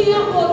Спирку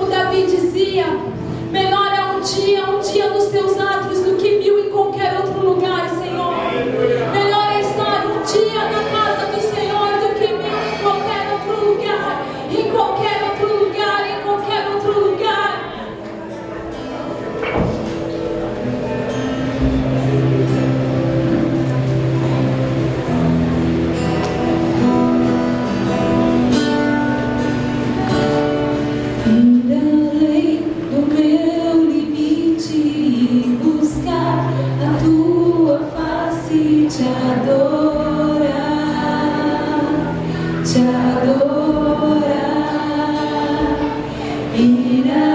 como Davi dizia: Menor é um dia, um dia nos teus atos do que mil em qualquer Mira.